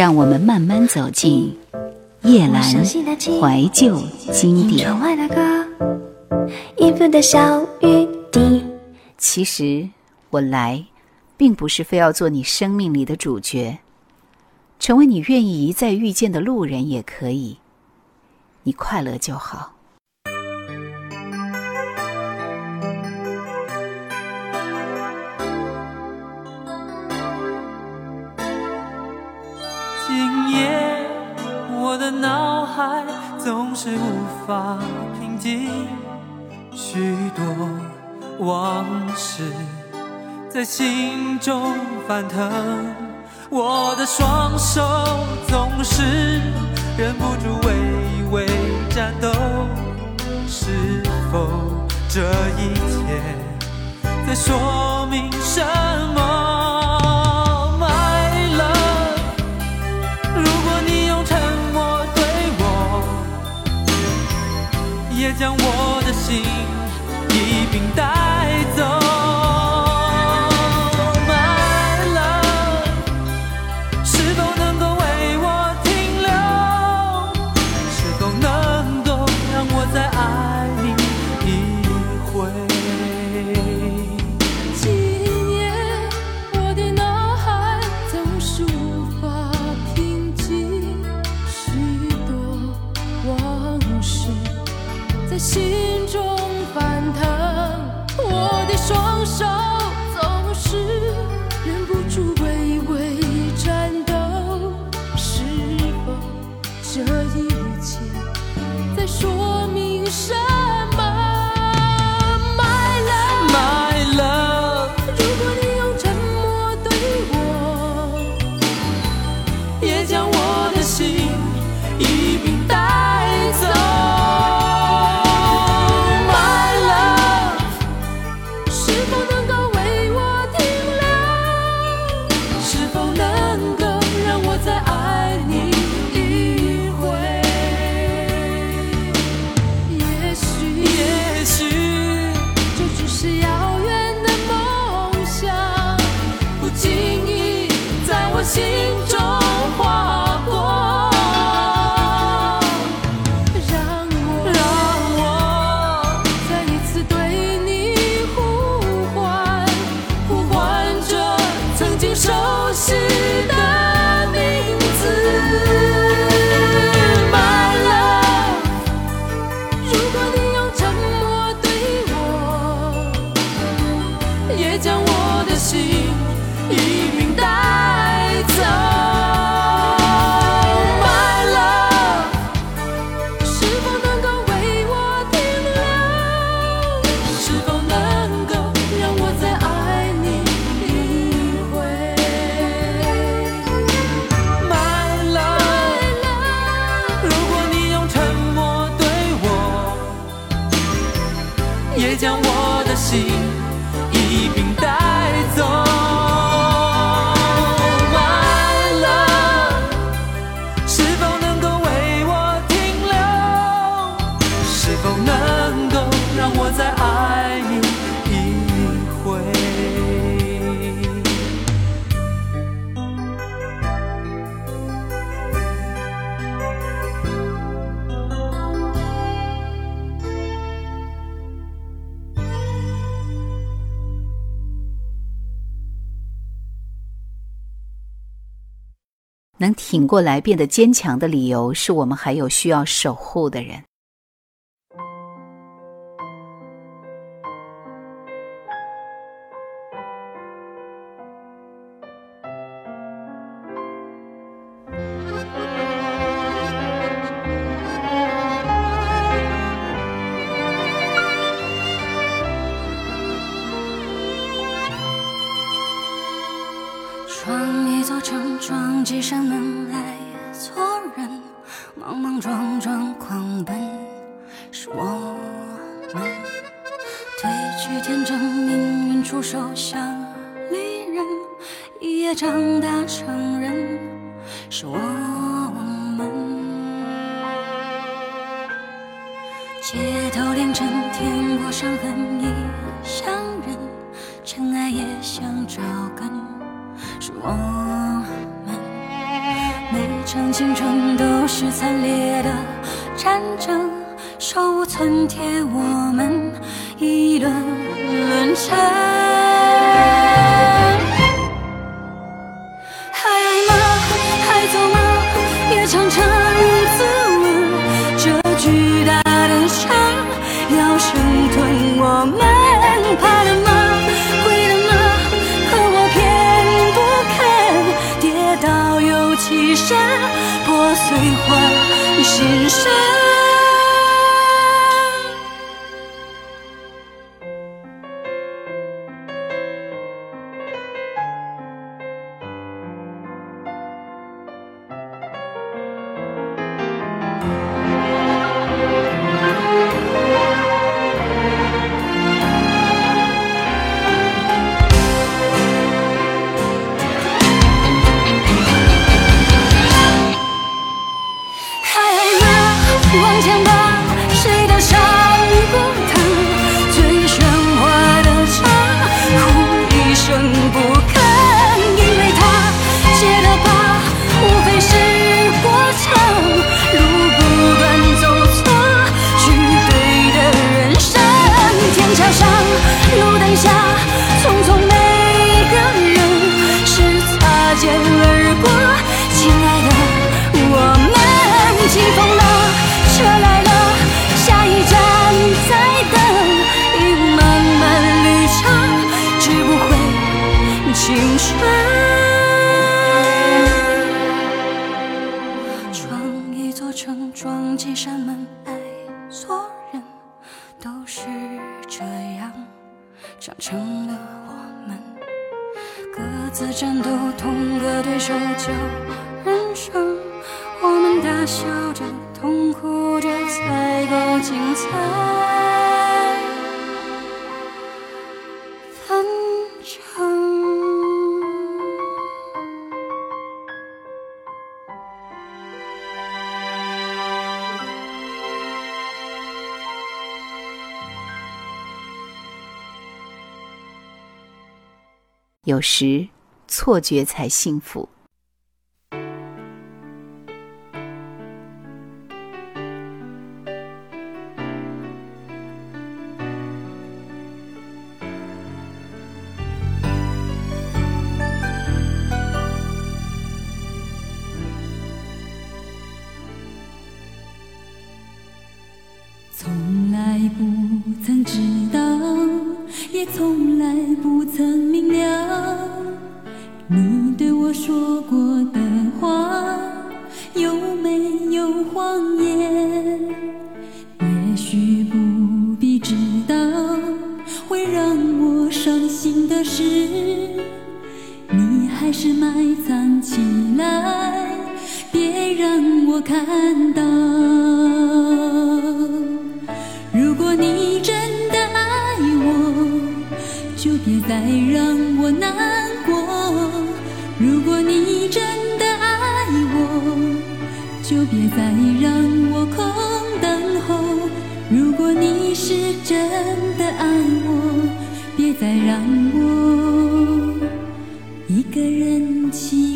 让我们慢慢走进夜阑怀旧经典。其实我来，并不是非要做你生命里的主角，成为你愿意一再遇见的路人也可以，你快乐就好。海总是无法平静，许多往事在心中翻腾，我的双手总是忍不住微微颤抖，是否这一切在说明什么？将我。You 能挺过来变得坚强的理由，是我们还有需要守护的人。闯一座城，撞几扇门，爱错人，莽莽撞撞狂奔，是我们褪去天真，命运出手像利刃，一夜长大成人，是我们街头凌晨天过伤痕，异乡人，尘埃也想找根。我们每场青春都是惨烈的战争，手无寸铁，我们一轮轮沉。有时，错觉才幸福。知道会让我伤心的事，你还是埋藏起来，别让我看到。如果你真的爱我，就别再让我难过。如果你真的爱我，就别再。如果你是真的爱我，别再让我一个人情。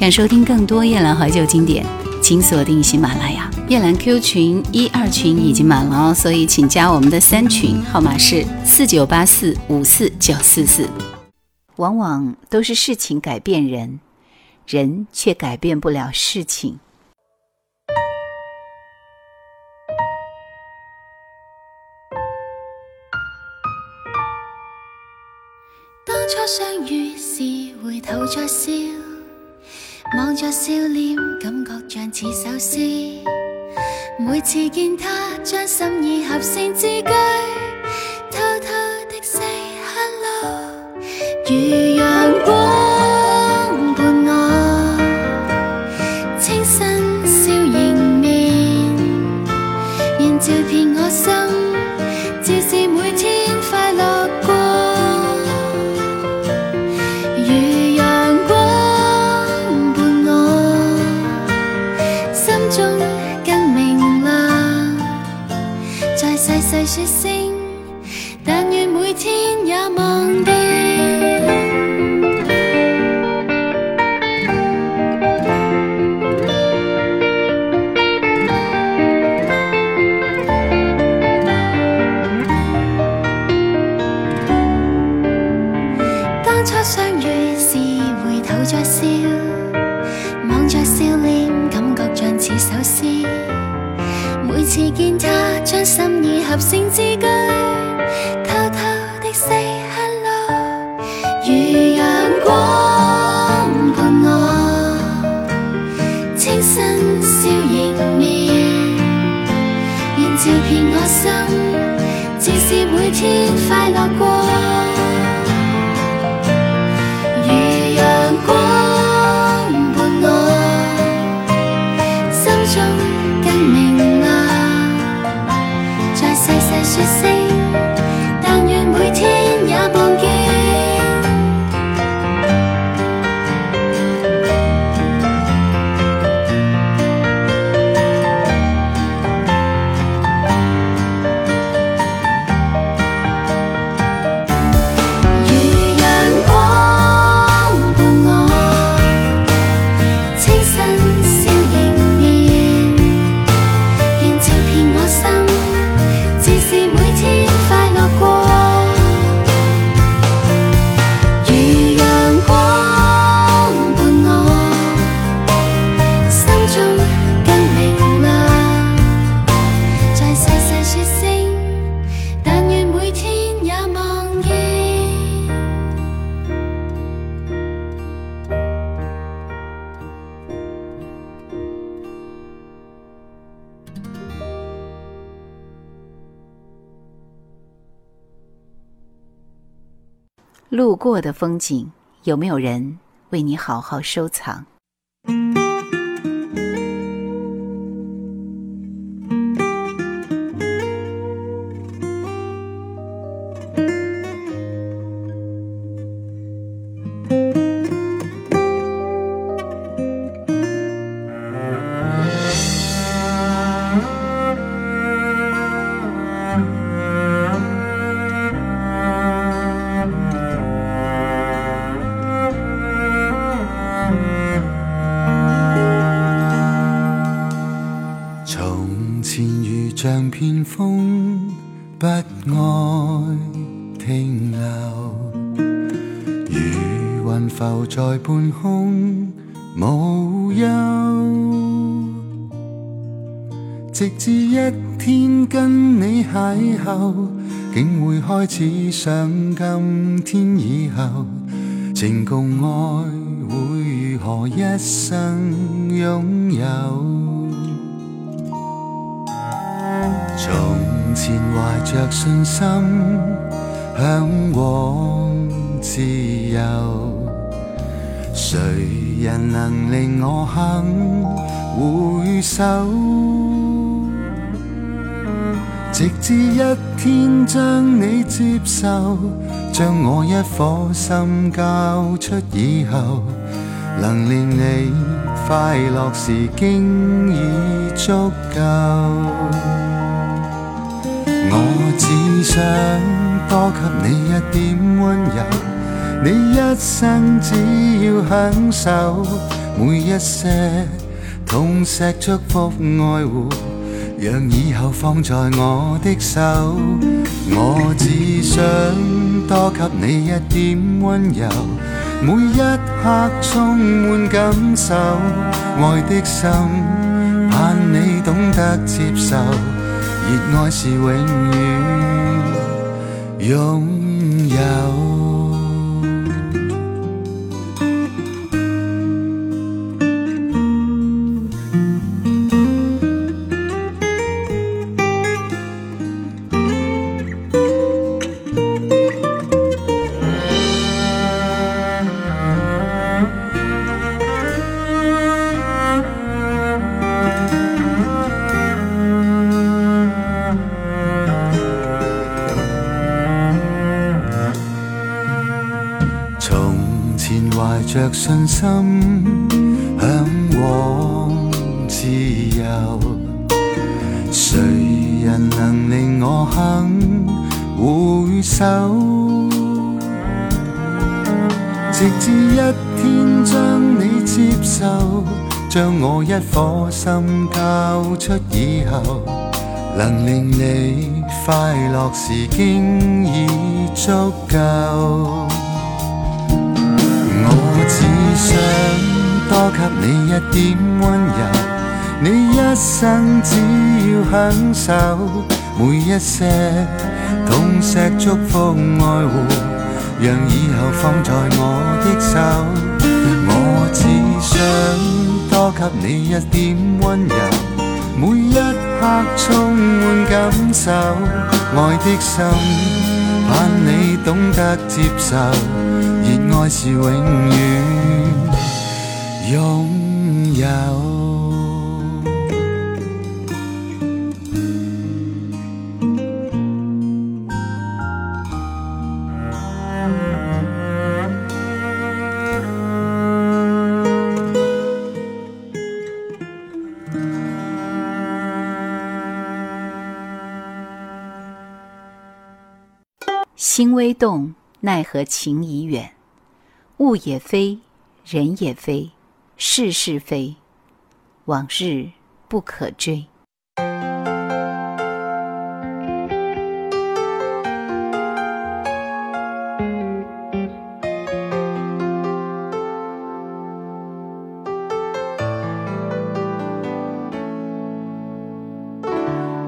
想收听更多《夜兰怀旧》经典，请锁定喜马拉雅夜兰 Q 群一二群已经满了哦，所以请加我们的三群，号码是四九八四五四九四四。往往都是事情改变人，人却改变不了事情。当初相遇是回头再笑。望着笑脸，感觉像似首诗。每次见他，将心意合成字句，偷偷的 say hello。j'essaie 欺骗我心，只是每天快乐过。路过的风景，有没有人为你好好收藏？直至一天跟你邂逅，竟会开始想今天以后，情共爱会如何一生拥有？从前怀着信心，向往自由，谁人能令我肯回首？直至一天将你接受，将我一颗心交出以后，能令你快乐时，经已足够。我只想多给你一点温柔，你一生只要享受，每一些痛石祝福爱护。让以后放在我的手，我只想多给你一点温柔，每一刻充满感受，爱的心盼你懂得接受，热爱是永远拥有。将我一颗心交出以后，能令你快乐时经已足够。我只想多给你一点温柔，你一生只要享受每一些痛惜、祝福、爱护，让以后放在我的手。我只。想多给你一点温柔，每一刻充满感受，爱的心盼你懂得接受，热爱是永远拥有。动奈何情已远，物也非，人也非，事事非，往日不可追。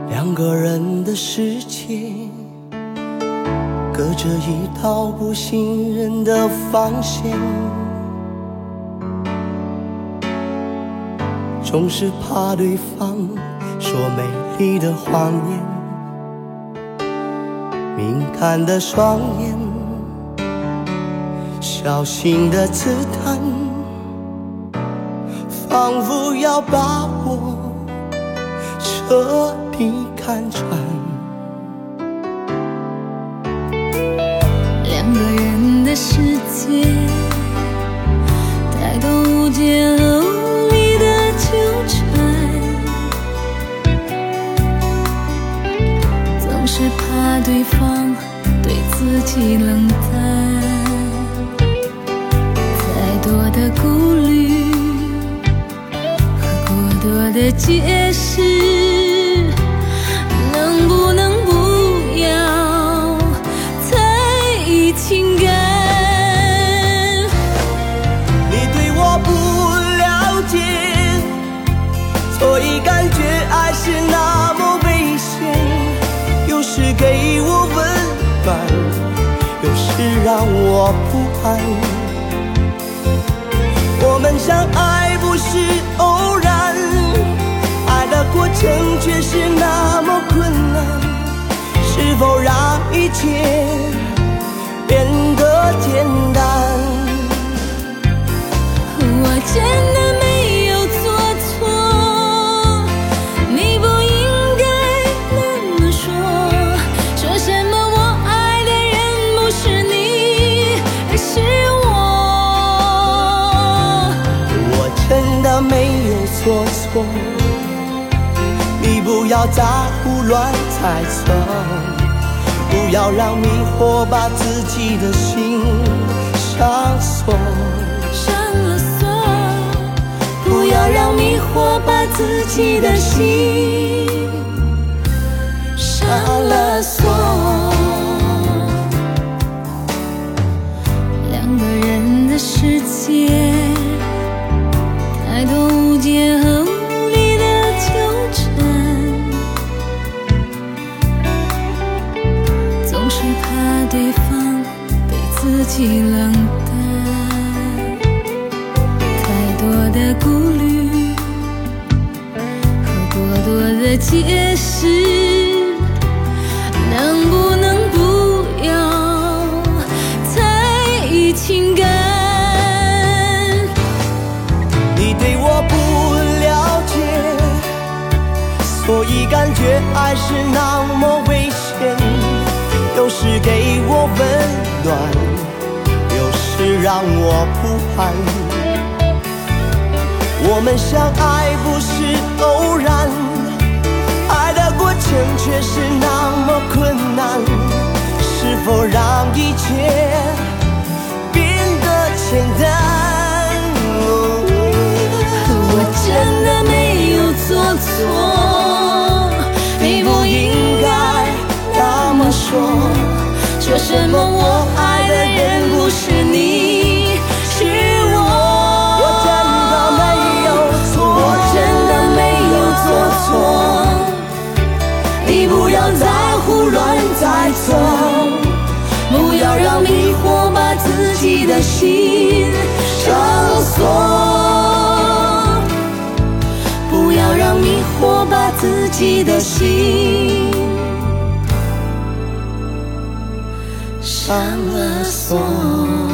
两个人的世界。隔着一道不信任的防线，总是怕对方说美丽的谎言。敏感的双眼，小心的刺探，仿佛要把我彻底看穿。无力的纠缠，总是怕对方对自己冷淡，太多的顾虑和过多的解释。爱。我们相爱不是偶然，爱的过程却是那么困难。是否让一切变得简单？我真。不要再胡乱猜测，不要让迷惑把自己的心上锁，上了锁。不要让迷惑把自己的心上了锁。两个人的界。你感觉爱是那么危险，有时给我温暖，有时让我不安。我们相爱不是偶然，爱的过程却是那么困难。是否让一切变得简单？我真的没有做错。说说什么？我爱的人不是你，是我。我真的没有错，我真的没有做错。你不要再胡乱猜测，不要让迷惑把自己的心上锁，不要让迷惑把自己的心。the song.